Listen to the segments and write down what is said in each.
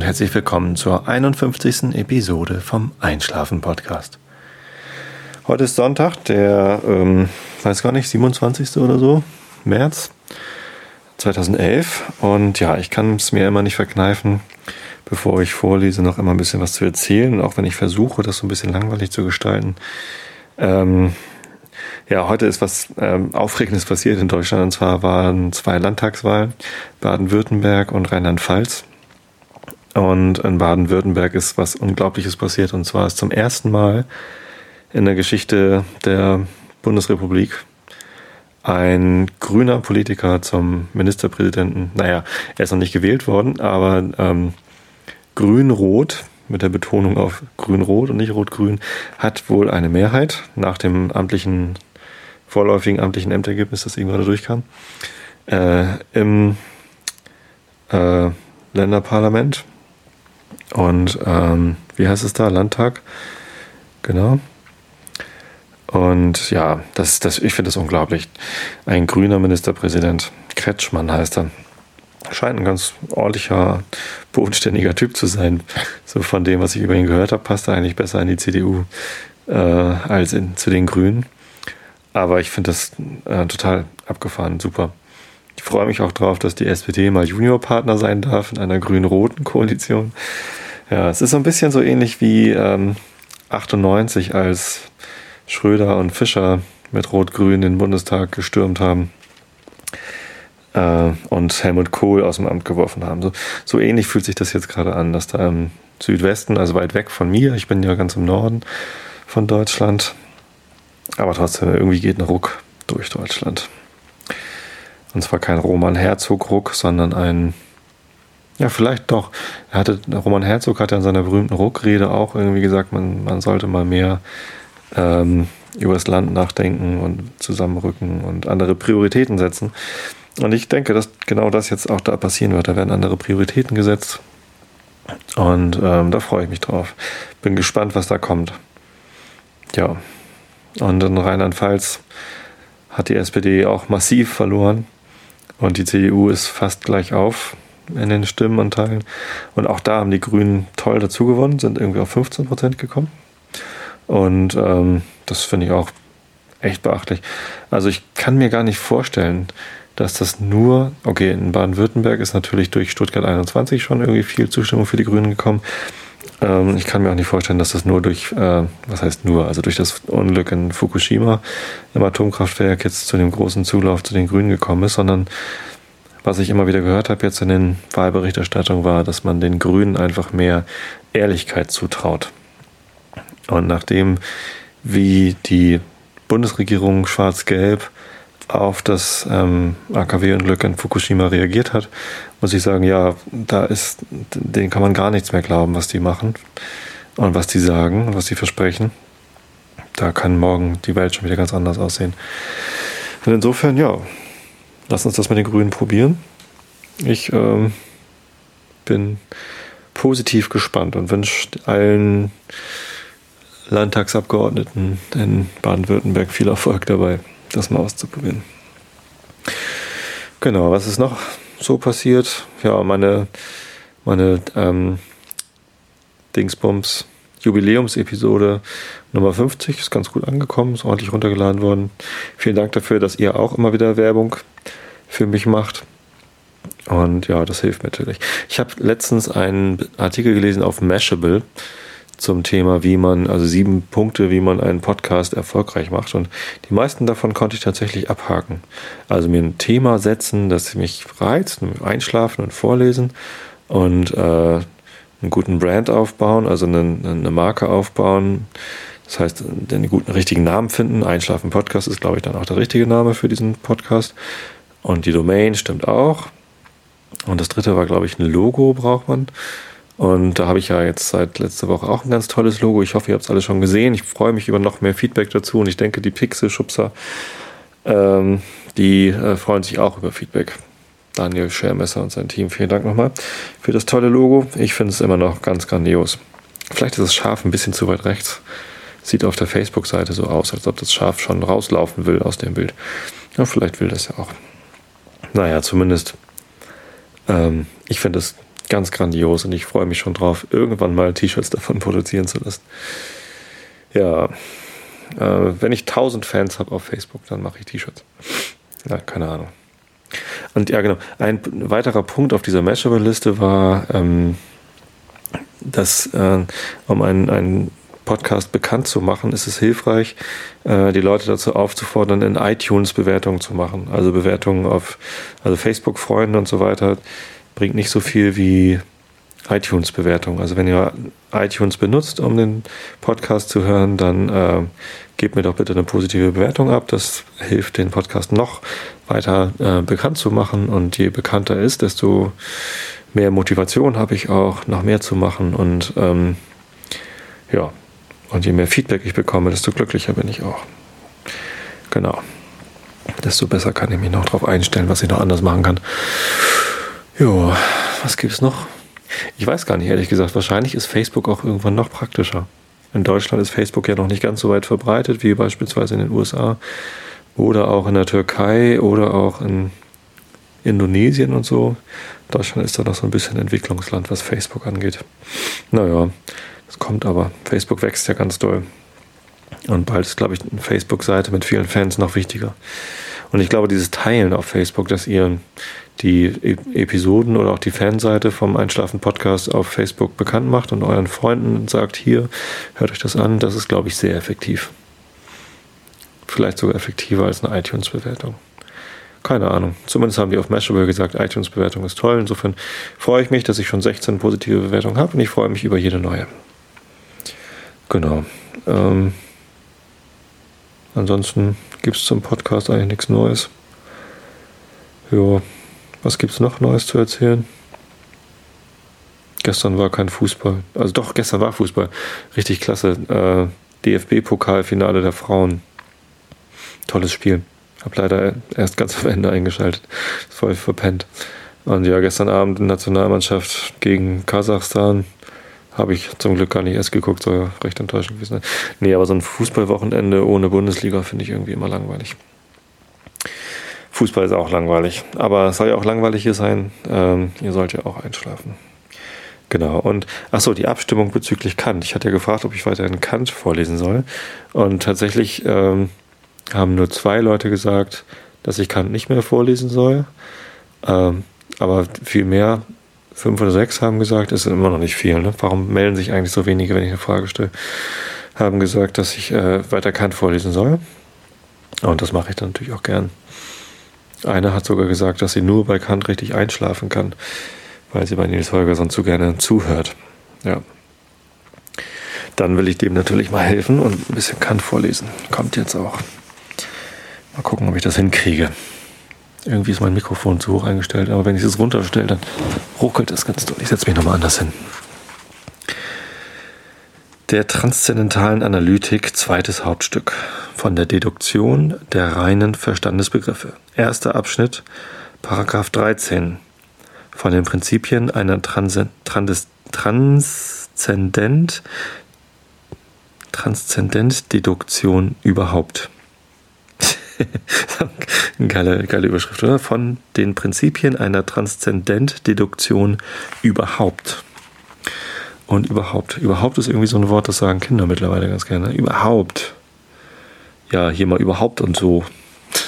und herzlich willkommen zur 51. Episode vom Einschlafen Podcast. Heute ist Sonntag, der, ähm, weiß gar nicht, 27. oder so, März 2011. Und ja, ich kann es mir immer nicht verkneifen, bevor ich vorlese, noch immer ein bisschen was zu erzählen, auch wenn ich versuche, das so ein bisschen langweilig zu gestalten. Ähm, ja, heute ist was ähm, Aufregendes passiert in Deutschland. Und zwar waren zwei Landtagswahlen, Baden-Württemberg und Rheinland-Pfalz. Und in Baden-Württemberg ist was Unglaubliches passiert. Und zwar ist zum ersten Mal in der Geschichte der Bundesrepublik ein grüner Politiker zum Ministerpräsidenten, naja, er ist noch nicht gewählt worden, aber ähm, grün-rot, mit der Betonung auf grün-rot und nicht rot-grün, hat wohl eine Mehrheit nach dem amtlichen vorläufigen amtlichen Ämtergebnis, das eben gerade durchkam, äh, im äh, Länderparlament. Und ähm, wie heißt es da? Landtag. Genau. Und ja, das, das, ich finde das unglaublich. Ein grüner Ministerpräsident, Kretschmann heißt er. Scheint ein ganz ordentlicher, bodenständiger Typ zu sein. So von dem, was ich über ihn gehört habe, passt er eigentlich besser in die CDU äh, als in, zu den Grünen. Aber ich finde das äh, total abgefahren, super. Ich freue mich auch drauf, dass die SPD mal Juniorpartner sein darf in einer grün-roten Koalition. Ja, es ist so ein bisschen so ähnlich wie ähm, 98, als Schröder und Fischer mit Rot-Grün den Bundestag gestürmt haben äh, und Helmut Kohl aus dem Amt geworfen haben. So, so ähnlich fühlt sich das jetzt gerade an, dass da im Südwesten, also weit weg von mir, ich bin ja ganz im Norden von Deutschland, aber trotzdem, irgendwie geht ein Ruck durch Deutschland. Und zwar kein Roman Herzog-Ruck, sondern ein, ja, vielleicht doch. Er hatte, Roman Herzog hat ja in seiner berühmten Ruckrede auch irgendwie gesagt, man, man sollte mal mehr ähm, über das Land nachdenken und zusammenrücken und andere Prioritäten setzen. Und ich denke, dass genau das jetzt auch da passieren wird. Da werden andere Prioritäten gesetzt. Und ähm, da freue ich mich drauf. Bin gespannt, was da kommt. Ja, und in Rheinland-Pfalz hat die SPD auch massiv verloren und die CDU ist fast gleich auf in den Stimmenanteilen. Und auch da haben die Grünen toll dazu gewonnen, sind irgendwie auf 15 Prozent gekommen. Und ähm, das finde ich auch echt beachtlich. Also ich kann mir gar nicht vorstellen, dass das nur, okay, in Baden-Württemberg ist natürlich durch Stuttgart 21 schon irgendwie viel Zustimmung für die Grünen gekommen. Ähm, ich kann mir auch nicht vorstellen, dass das nur durch, äh, was heißt nur, also durch das Unglück in Fukushima im Atomkraftwerk jetzt zu dem großen Zulauf zu den Grünen gekommen ist, sondern was ich immer wieder gehört habe jetzt in den Wahlberichterstattungen war, dass man den Grünen einfach mehr Ehrlichkeit zutraut. Und nachdem, wie die Bundesregierung schwarz-gelb auf das ähm, AKW-Unglück in Fukushima reagiert hat, muss ich sagen, ja, da ist, denen kann man gar nichts mehr glauben, was die machen und was die sagen und was die versprechen. Da kann morgen die Welt schon wieder ganz anders aussehen. Und insofern, ja, lass uns das mit den Grünen probieren. Ich ähm, bin positiv gespannt und wünsche allen Landtagsabgeordneten in Baden-Württemberg viel Erfolg dabei das mal auszuprobieren. Genau, was ist noch so passiert? Ja, meine, meine ähm, Dingsbums Jubiläumsepisode Nummer 50 ist ganz gut angekommen, ist ordentlich runtergeladen worden. Vielen Dank dafür, dass ihr auch immer wieder Werbung für mich macht. Und ja, das hilft mir natürlich. Ich habe letztens einen Artikel gelesen auf Mashable zum Thema, wie man, also sieben Punkte, wie man einen Podcast erfolgreich macht. Und die meisten davon konnte ich tatsächlich abhaken. Also mir ein Thema setzen, das mich reizt, einschlafen und vorlesen und äh, einen guten Brand aufbauen, also eine, eine Marke aufbauen. Das heißt, den guten richtigen Namen finden. Einschlafen Podcast ist, glaube ich, dann auch der richtige Name für diesen Podcast. Und die Domain stimmt auch. Und das dritte war, glaube ich, ein Logo braucht man. Und da habe ich ja jetzt seit letzter Woche auch ein ganz tolles Logo. Ich hoffe, ihr habt es alle schon gesehen. Ich freue mich über noch mehr Feedback dazu und ich denke, die Pixel-Schubser, ähm, die äh, freuen sich auch über Feedback. Daniel Schermesser und sein Team, vielen Dank nochmal für das tolle Logo. Ich finde es immer noch ganz grandios. Vielleicht ist das Schaf ein bisschen zu weit rechts. Sieht auf der Facebook-Seite so aus, als ob das Schaf schon rauslaufen will aus dem Bild. Ja, vielleicht will das ja auch. Naja, zumindest. Ähm, ich finde es ganz grandios und ich freue mich schon drauf, irgendwann mal T-Shirts davon produzieren zu lassen. Ja, äh, wenn ich 1000 Fans habe auf Facebook, dann mache ich T-Shirts. Ja, keine Ahnung. Und ja, genau. Ein weiterer Punkt auf dieser Mashable-Liste war, ähm, dass, äh, um einen, einen Podcast bekannt zu machen, ist es hilfreich, äh, die Leute dazu aufzufordern, in iTunes Bewertungen zu machen. Also Bewertungen auf also Facebook-Freunden und so weiter bringt nicht so viel wie iTunes-Bewertungen. Also wenn ihr iTunes benutzt, um den Podcast zu hören, dann äh, gebt mir doch bitte eine positive Bewertung ab. Das hilft, den Podcast noch weiter äh, bekannt zu machen. Und je bekannter ist, desto mehr Motivation habe ich auch, noch mehr zu machen. Und ähm, ja, und je mehr Feedback ich bekomme, desto glücklicher bin ich auch. Genau. Desto besser kann ich mich noch darauf einstellen, was ich noch anders machen kann. Jo, was gibt's noch? Ich weiß gar nicht, ehrlich gesagt. Wahrscheinlich ist Facebook auch irgendwann noch praktischer. In Deutschland ist Facebook ja noch nicht ganz so weit verbreitet wie beispielsweise in den USA oder auch in der Türkei oder auch in Indonesien und so. Deutschland ist da noch so ein bisschen Entwicklungsland, was Facebook angeht. Naja, das kommt aber. Facebook wächst ja ganz doll. Und bald ist, glaube ich, eine Facebook-Seite mit vielen Fans noch wichtiger. Und ich glaube, dieses Teilen auf Facebook, dass ihr die e Episoden oder auch die Fanseite vom Einschlafen-Podcast auf Facebook bekannt macht und euren Freunden sagt, hier, hört euch das an, das ist, glaube ich, sehr effektiv. Vielleicht sogar effektiver als eine iTunes-Bewertung. Keine Ahnung. Zumindest haben die auf Mashable gesagt, iTunes-Bewertung ist toll. Insofern freue ich mich, dass ich schon 16 positive Bewertungen habe und ich freue mich über jede neue. Genau. Ähm, ansonsten gibt es zum Podcast eigentlich nichts Neues. Ja, was gibt es noch Neues zu erzählen? Gestern war kein Fußball. Also doch, gestern war Fußball. Richtig klasse. Äh, DFB-Pokalfinale der Frauen. Tolles Spiel. Hab leider erst ganz am Ende eingeschaltet. Voll verpennt. Und ja, gestern Abend Nationalmannschaft gegen Kasachstan. Habe ich zum Glück gar nicht erst geguckt, soll ja recht enttäuschend gewesen sein. Nee, aber so ein Fußballwochenende ohne Bundesliga finde ich irgendwie immer langweilig. Fußball ist auch langweilig. Aber es soll ja auch langweilig hier sein. Ähm, ihr sollt ja auch einschlafen. Genau. Und achso, die Abstimmung bezüglich Kant. Ich hatte ja gefragt, ob ich weiterhin Kant vorlesen soll. Und tatsächlich ähm, haben nur zwei Leute gesagt, dass ich Kant nicht mehr vorlesen soll. Ähm, aber viel mehr, fünf oder sechs haben gesagt, ist immer noch nicht viel. Ne? Warum melden sich eigentlich so wenige, wenn ich eine Frage stelle? Haben gesagt, dass ich äh, weiter Kant vorlesen soll. Und das mache ich dann natürlich auch gern. Eine hat sogar gesagt, dass sie nur bei Kant richtig einschlafen kann, weil sie bei Nils Holgersson zu gerne zuhört. Ja. Dann will ich dem natürlich mal helfen und ein bisschen Kant vorlesen. Kommt jetzt auch. Mal gucken, ob ich das hinkriege. Irgendwie ist mein Mikrofon zu hoch eingestellt, aber wenn ich es runterstelle, dann ruckelt es ganz doll. Ich setze mich nochmal anders hin. Der transzendentalen Analytik zweites Hauptstück von der Deduktion der reinen Verstandesbegriffe. Erster Abschnitt, Paragraph 13 von den Prinzipien einer Trans Trans Transzendent Transzendent-Deduktion überhaupt. geile, geile Überschrift, oder? Von den Prinzipien einer Transzendent-Deduktion überhaupt. Und überhaupt. Überhaupt ist irgendwie so ein Wort, das sagen Kinder mittlerweile ganz gerne. Überhaupt. Ja, hier mal überhaupt und so.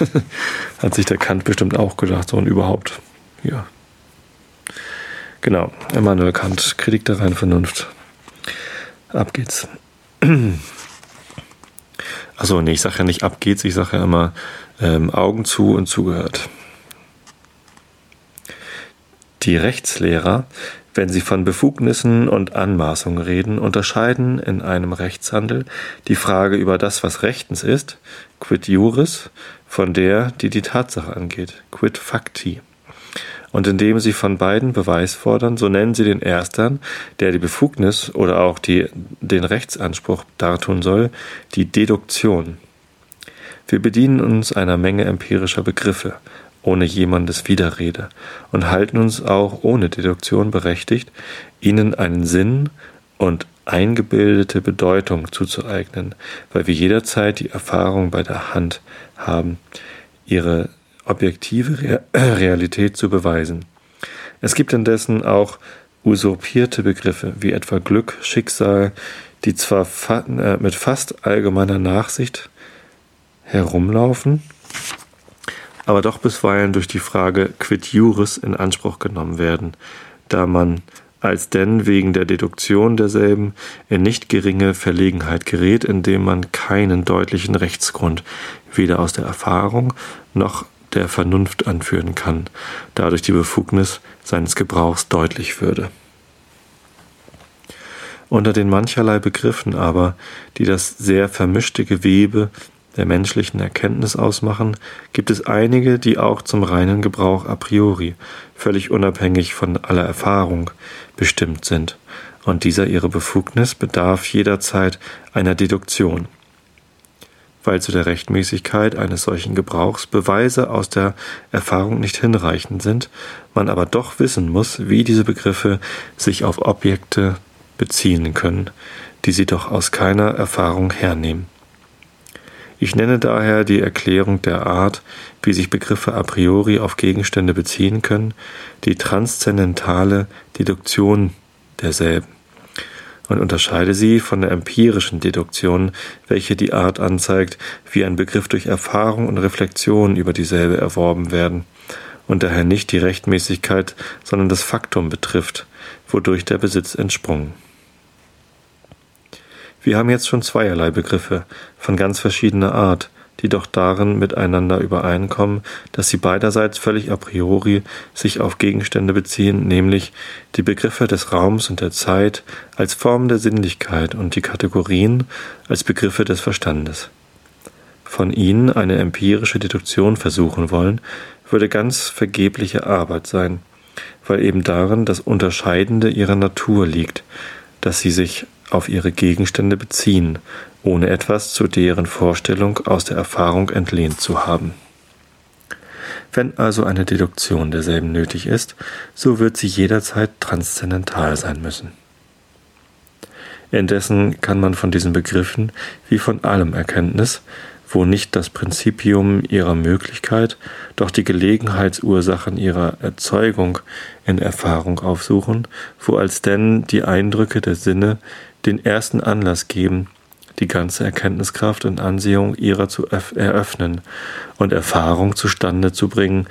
Hat sich der Kant bestimmt auch gedacht, so und überhaupt. Ja. Genau. Immanuel Kant, Kritik der reinen Vernunft. Ab geht's. Achso, nee, ich sage ja nicht ab geht's, ich sage ja immer ähm, Augen zu und zugehört. Die Rechtslehrer wenn Sie von Befugnissen und Anmaßungen reden, unterscheiden in einem Rechtshandel die Frage über das, was rechtens ist, quid juris, von der, die die Tatsache angeht, quid facti. Und indem Sie von beiden Beweis fordern, so nennen Sie den Erstern, der die Befugnis oder auch die, den Rechtsanspruch dartun soll, die Deduktion. Wir bedienen uns einer Menge empirischer Begriffe, ohne jemandes Widerrede und halten uns auch ohne Deduktion berechtigt, ihnen einen Sinn und eingebildete Bedeutung zuzueignen, weil wir jederzeit die Erfahrung bei der Hand haben, ihre objektive Realität zu beweisen. Es gibt indessen auch usurpierte Begriffe wie etwa Glück, Schicksal, die zwar fa äh, mit fast allgemeiner Nachsicht herumlaufen, aber doch bisweilen durch die Frage quid juris in Anspruch genommen werden, da man als denn wegen der Deduktion derselben in nicht geringe Verlegenheit gerät, indem man keinen deutlichen Rechtsgrund weder aus der Erfahrung noch der Vernunft anführen kann, dadurch die Befugnis seines Gebrauchs deutlich würde. Unter den mancherlei Begriffen aber, die das sehr vermischte Gewebe der menschlichen Erkenntnis ausmachen, gibt es einige, die auch zum reinen Gebrauch a priori, völlig unabhängig von aller Erfahrung, bestimmt sind, und dieser ihre Befugnis bedarf jederzeit einer Deduktion. Weil zu der Rechtmäßigkeit eines solchen Gebrauchs Beweise aus der Erfahrung nicht hinreichend sind, man aber doch wissen muss, wie diese Begriffe sich auf Objekte beziehen können, die sie doch aus keiner Erfahrung hernehmen. Ich nenne daher die Erklärung der Art, wie sich Begriffe a priori auf Gegenstände beziehen können, die transzendentale Deduktion derselben und unterscheide sie von der empirischen Deduktion, welche die Art anzeigt, wie ein Begriff durch Erfahrung und Reflexion über dieselbe erworben werden und daher nicht die Rechtmäßigkeit, sondern das Faktum betrifft, wodurch der Besitz entsprungen. Wir haben jetzt schon zweierlei Begriffe von ganz verschiedener Art, die doch darin miteinander übereinkommen, dass sie beiderseits völlig a priori sich auf Gegenstände beziehen, nämlich die Begriffe des Raums und der Zeit als Formen der Sinnlichkeit und die Kategorien als Begriffe des Verstandes. Von ihnen eine empirische Deduktion versuchen wollen, würde ganz vergebliche Arbeit sein, weil eben darin das Unterscheidende ihrer Natur liegt, dass sie sich auf ihre Gegenstände beziehen, ohne etwas zu deren Vorstellung aus der Erfahrung entlehnt zu haben. Wenn also eine Deduktion derselben nötig ist, so wird sie jederzeit transzendental sein müssen. Indessen kann man von diesen Begriffen wie von allem Erkenntnis, wo nicht das Prinzipium ihrer Möglichkeit, doch die Gelegenheitsursachen ihrer Erzeugung in Erfahrung aufsuchen, wo als denn die Eindrücke der Sinne den ersten Anlass geben, die ganze Erkenntniskraft und Ansehung ihrer zu eröffnen und Erfahrung zustande zu bringen,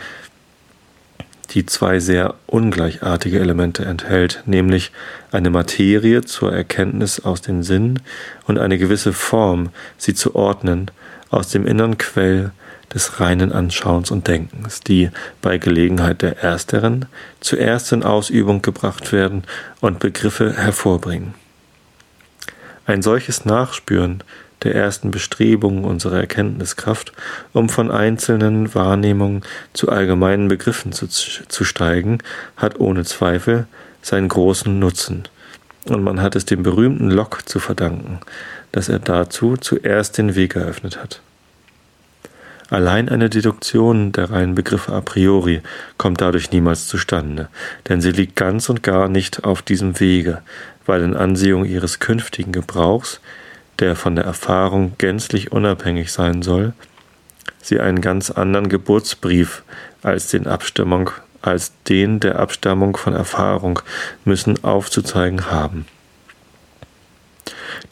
die zwei sehr ungleichartige Elemente enthält, nämlich eine Materie zur Erkenntnis aus den Sinnen und eine gewisse Form, sie zu ordnen, aus dem innern Quell des reinen Anschauens und Denkens, die bei Gelegenheit der ersteren zuerst in Ausübung gebracht werden und Begriffe hervorbringen. Ein solches Nachspüren der ersten Bestrebungen unserer Erkenntniskraft, um von einzelnen Wahrnehmungen zu allgemeinen Begriffen zu, zu steigen, hat ohne Zweifel seinen großen Nutzen. Und man hat es dem berühmten Locke zu verdanken, dass er dazu zuerst den Weg eröffnet hat. Allein eine Deduktion der reinen Begriffe a priori kommt dadurch niemals zustande, denn sie liegt ganz und gar nicht auf diesem Wege, weil in Ansehung ihres künftigen Gebrauchs, der von der Erfahrung gänzlich unabhängig sein soll, sie einen ganz anderen Geburtsbrief als den Abstimmung als den der Abstammung von Erfahrung müssen aufzuzeigen haben.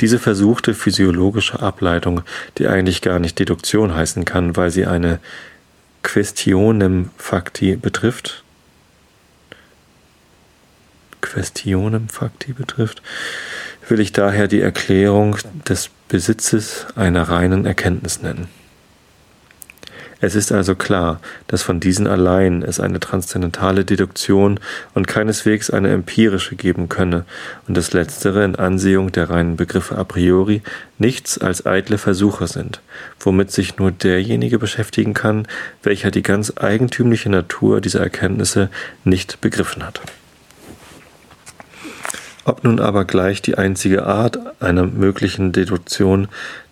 Diese versuchte physiologische Ableitung, die eigentlich gar nicht Deduktion heißen kann, weil sie eine Questionem facti betrifft, Questionem facti betrifft, will ich daher die Erklärung des Besitzes einer reinen Erkenntnis nennen. Es ist also klar, dass von diesen allein es eine transzendentale Deduktion und keineswegs eine empirische geben könne und das Letztere in Ansehung der reinen Begriffe a priori nichts als eitle Versuche sind, womit sich nur derjenige beschäftigen kann, welcher die ganz eigentümliche Natur dieser Erkenntnisse nicht begriffen hat. Ob nun aber gleich die einzige Art einer möglichen Deduktion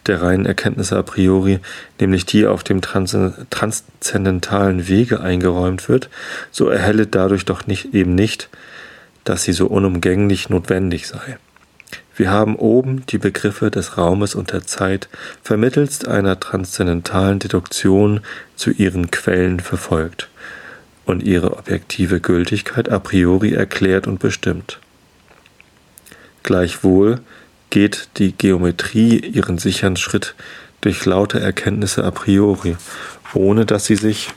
der reinen Erkenntnisse a priori, nämlich die auf dem transzendentalen Wege eingeräumt wird, so erhelle dadurch doch nicht, eben nicht, dass sie so unumgänglich notwendig sei. Wir haben oben die Begriffe des Raumes und der Zeit vermittelst einer transzendentalen Deduktion zu ihren Quellen verfolgt und ihre objektive Gültigkeit a priori erklärt und bestimmt. Gleichwohl geht die Geometrie ihren sicheren Schritt durch laute Erkenntnisse a priori, ohne dass sie sich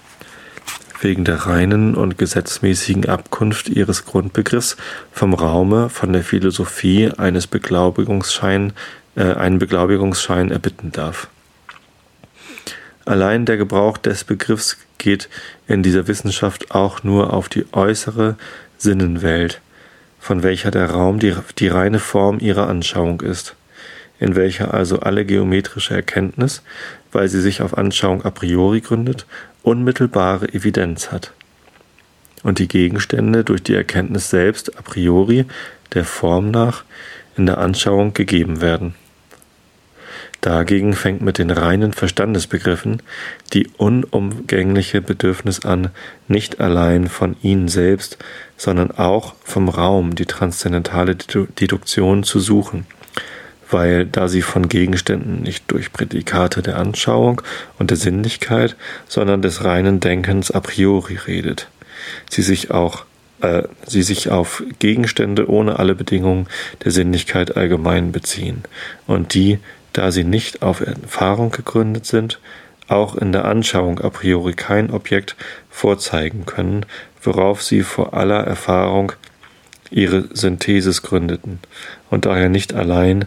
wegen der reinen und gesetzmäßigen Abkunft ihres Grundbegriffs vom Raume, von der Philosophie eines Beglaubigungsschein, äh, einen Beglaubigungsschein erbitten darf. Allein der Gebrauch des Begriffs geht in dieser Wissenschaft auch nur auf die äußere Sinnenwelt, von welcher der Raum die, die reine Form ihrer Anschauung ist, in welcher also alle geometrische Erkenntnis, weil sie sich auf Anschauung a priori gründet, unmittelbare Evidenz hat und die Gegenstände durch die Erkenntnis selbst a priori der Form nach in der Anschauung gegeben werden. Dagegen fängt mit den reinen Verstandesbegriffen die unumgängliche Bedürfnis an, nicht allein von ihnen selbst, sondern auch vom Raum die transzendentale Deduktion zu suchen, weil da sie von Gegenständen nicht durch Prädikate der Anschauung und der Sinnlichkeit, sondern des reinen Denkens a priori redet, sie sich auch äh, sie sich auf Gegenstände ohne alle Bedingungen der Sinnlichkeit allgemein beziehen und die da sie nicht auf Erfahrung gegründet sind, auch in der Anschauung a priori kein Objekt vorzeigen können, worauf sie vor aller Erfahrung ihre Synthesis gründeten und daher nicht allein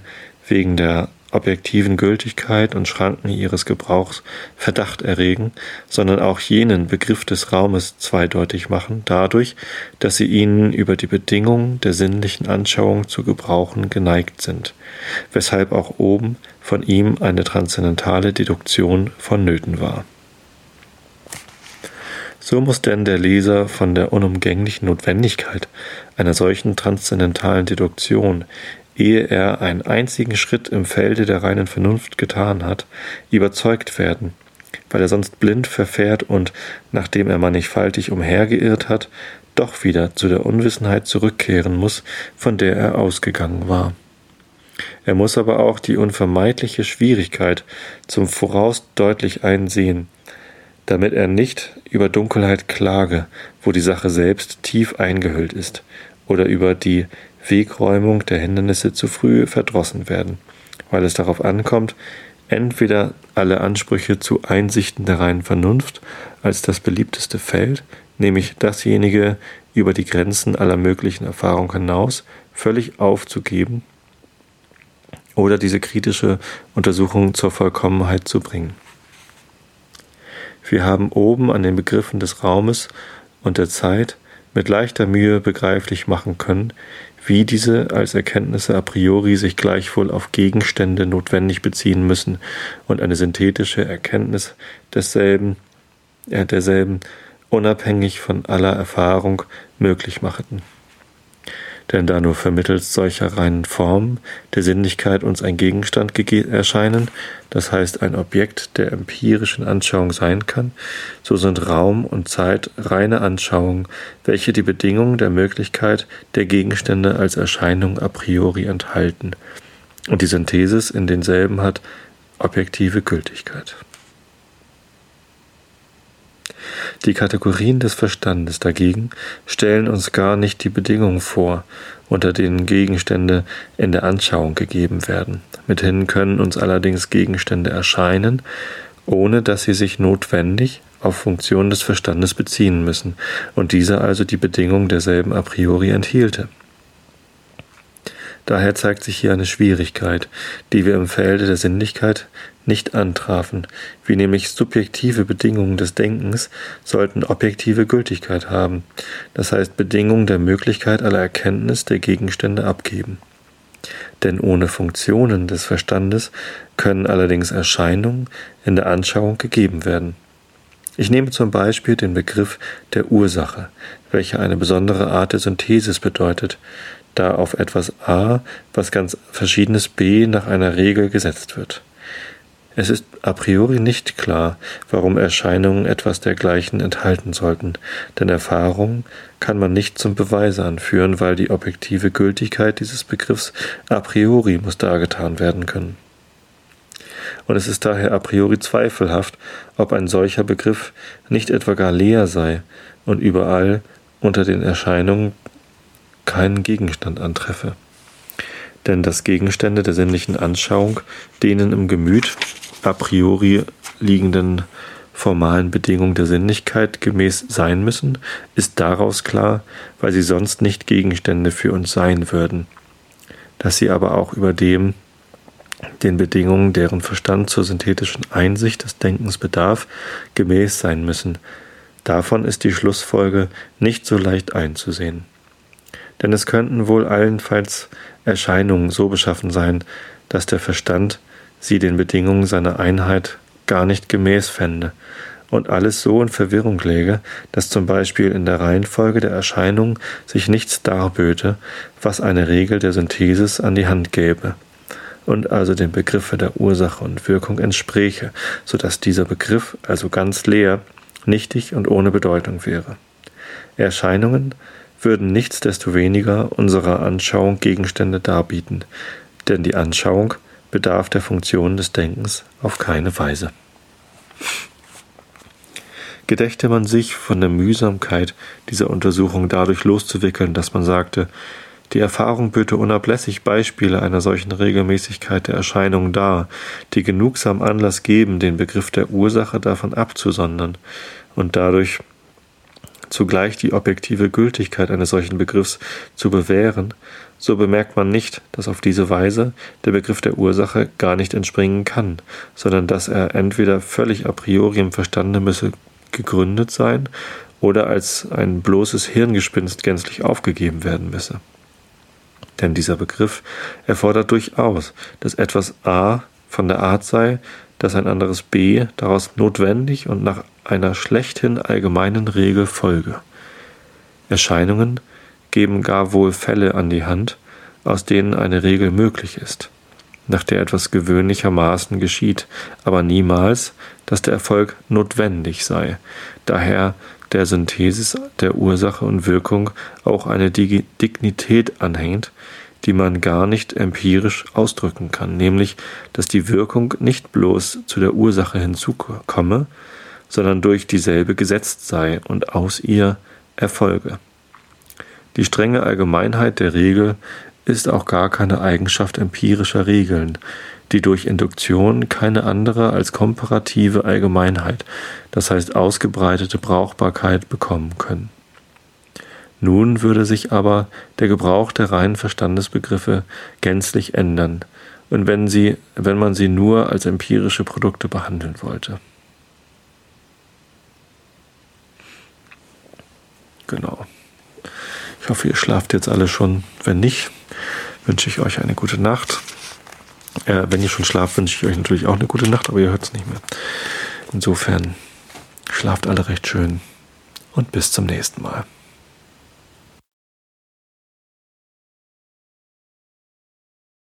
wegen der objektiven Gültigkeit und Schranken ihres Gebrauchs Verdacht erregen, sondern auch jenen Begriff des Raumes zweideutig machen, dadurch, dass sie ihnen über die Bedingungen der sinnlichen Anschauung zu gebrauchen geneigt sind, weshalb auch oben von ihm eine transzendentale Deduktion vonnöten war. So muss denn der Leser von der unumgänglichen Notwendigkeit einer solchen transzendentalen Deduktion ehe er einen einzigen Schritt im Felde der reinen Vernunft getan hat, überzeugt werden, weil er sonst blind verfährt und, nachdem er mannigfaltig umhergeirrt hat, doch wieder zu der Unwissenheit zurückkehren muss, von der er ausgegangen war. Er muss aber auch die unvermeidliche Schwierigkeit zum Voraus deutlich einsehen, damit er nicht über Dunkelheit klage, wo die Sache selbst tief eingehüllt ist, oder über die Wegräumung der Hindernisse zu früh verdrossen werden, weil es darauf ankommt, entweder alle Ansprüche zu Einsichten der reinen Vernunft als das beliebteste Feld, nämlich dasjenige über die Grenzen aller möglichen Erfahrung hinaus, völlig aufzugeben oder diese kritische Untersuchung zur Vollkommenheit zu bringen. Wir haben oben an den Begriffen des Raumes und der Zeit mit leichter Mühe begreiflich machen können, wie diese als Erkenntnisse a priori sich gleichwohl auf Gegenstände notwendig beziehen müssen und eine synthetische Erkenntnis desselben, äh, derselben unabhängig von aller Erfahrung möglich machten denn da nur vermittels solcher reinen Formen der Sinnlichkeit uns ein Gegenstand erscheinen, das heißt ein Objekt der empirischen Anschauung sein kann, so sind Raum und Zeit reine Anschauungen, welche die Bedingungen der Möglichkeit der Gegenstände als Erscheinung a priori enthalten, und die Synthesis in denselben hat objektive Gültigkeit. Die Kategorien des Verstandes dagegen stellen uns gar nicht die Bedingungen vor, unter denen Gegenstände in der Anschauung gegeben werden. Mithin können uns allerdings Gegenstände erscheinen, ohne dass sie sich notwendig auf Funktionen des Verstandes beziehen müssen und dieser also die Bedingung derselben a priori enthielte. Daher zeigt sich hier eine Schwierigkeit, die wir im Felde der Sinnlichkeit nicht antrafen, wie nämlich subjektive Bedingungen des Denkens sollten objektive Gültigkeit haben, das heißt Bedingungen der Möglichkeit aller Erkenntnis der Gegenstände abgeben. Denn ohne Funktionen des Verstandes können allerdings Erscheinungen in der Anschauung gegeben werden. Ich nehme zum Beispiel den Begriff der Ursache, welcher eine besondere Art der Synthesis bedeutet, da auf etwas A, was ganz verschiedenes B nach einer Regel gesetzt wird. Es ist a priori nicht klar, warum Erscheinungen etwas dergleichen enthalten sollten, denn Erfahrung kann man nicht zum Beweise anführen, weil die objektive Gültigkeit dieses Begriffs a priori muss dargetan werden können. und es ist daher a priori zweifelhaft, ob ein solcher Begriff nicht etwa gar leer sei und überall unter den Erscheinungen keinen Gegenstand antreffe. Denn dass Gegenstände der sinnlichen Anschauung denen im Gemüt a priori liegenden formalen Bedingungen der Sinnlichkeit gemäß sein müssen, ist daraus klar, weil sie sonst nicht Gegenstände für uns sein würden. Dass sie aber auch über dem den Bedingungen, deren Verstand zur synthetischen Einsicht des Denkens bedarf, gemäß sein müssen. Davon ist die Schlussfolge nicht so leicht einzusehen. Denn es könnten wohl allenfalls Erscheinungen so beschaffen sein, dass der Verstand sie den Bedingungen seiner Einheit gar nicht gemäß fände und alles so in Verwirrung läge, dass zum Beispiel in der Reihenfolge der Erscheinungen sich nichts darböte, was eine Regel der Synthesis an die Hand gäbe und also dem Begriffe der Ursache und Wirkung entspräche, so dass dieser Begriff also ganz leer, nichtig und ohne Bedeutung wäre. Erscheinungen würden nichtsdestoweniger unserer Anschauung Gegenstände darbieten, denn die Anschauung bedarf der Funktion des Denkens auf keine Weise. Gedächte man sich von der Mühsamkeit dieser Untersuchung dadurch loszuwickeln, dass man sagte, die Erfahrung böte unablässig Beispiele einer solchen Regelmäßigkeit der Erscheinungen dar, die genugsam Anlass geben, den Begriff der Ursache davon abzusondern und dadurch zugleich die objektive Gültigkeit eines solchen Begriffs zu bewähren, so bemerkt man nicht, dass auf diese Weise der Begriff der Ursache gar nicht entspringen kann, sondern dass er entweder völlig a priori im Verstande müsse gegründet sein oder als ein bloßes Hirngespinst gänzlich aufgegeben werden müsse. Denn dieser Begriff erfordert durchaus, dass etwas A von der Art sei, dass ein anderes B daraus notwendig und nach einer schlechthin allgemeinen Regel folge. Erscheinungen geben gar wohl Fälle an die Hand, aus denen eine Regel möglich ist, nach der etwas gewöhnlichermaßen geschieht, aber niemals, dass der Erfolg notwendig sei. Daher der Synthesis der Ursache und Wirkung auch eine Dignität anhängt, die man gar nicht empirisch ausdrücken kann, nämlich, dass die Wirkung nicht bloß zu der Ursache hinzukomme, sondern durch dieselbe gesetzt sei und aus ihr erfolge. Die strenge Allgemeinheit der Regel ist auch gar keine Eigenschaft empirischer Regeln, die durch Induktion keine andere als komparative Allgemeinheit, das heißt ausgebreitete Brauchbarkeit bekommen können. Nun würde sich aber der Gebrauch der reinen Verstandesbegriffe gänzlich ändern, und wenn, sie, wenn man sie nur als empirische Produkte behandeln wollte. Genau. Ich hoffe, ihr schlaft jetzt alle schon. Wenn nicht, wünsche ich euch eine gute Nacht. Äh, wenn ihr schon schlaft, wünsche ich euch natürlich auch eine gute Nacht, aber ihr hört es nicht mehr. Insofern schlaft alle recht schön und bis zum nächsten Mal.